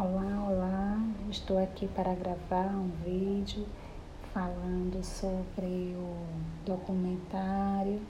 Olá, olá, estou aqui para gravar um vídeo falando sobre o documentário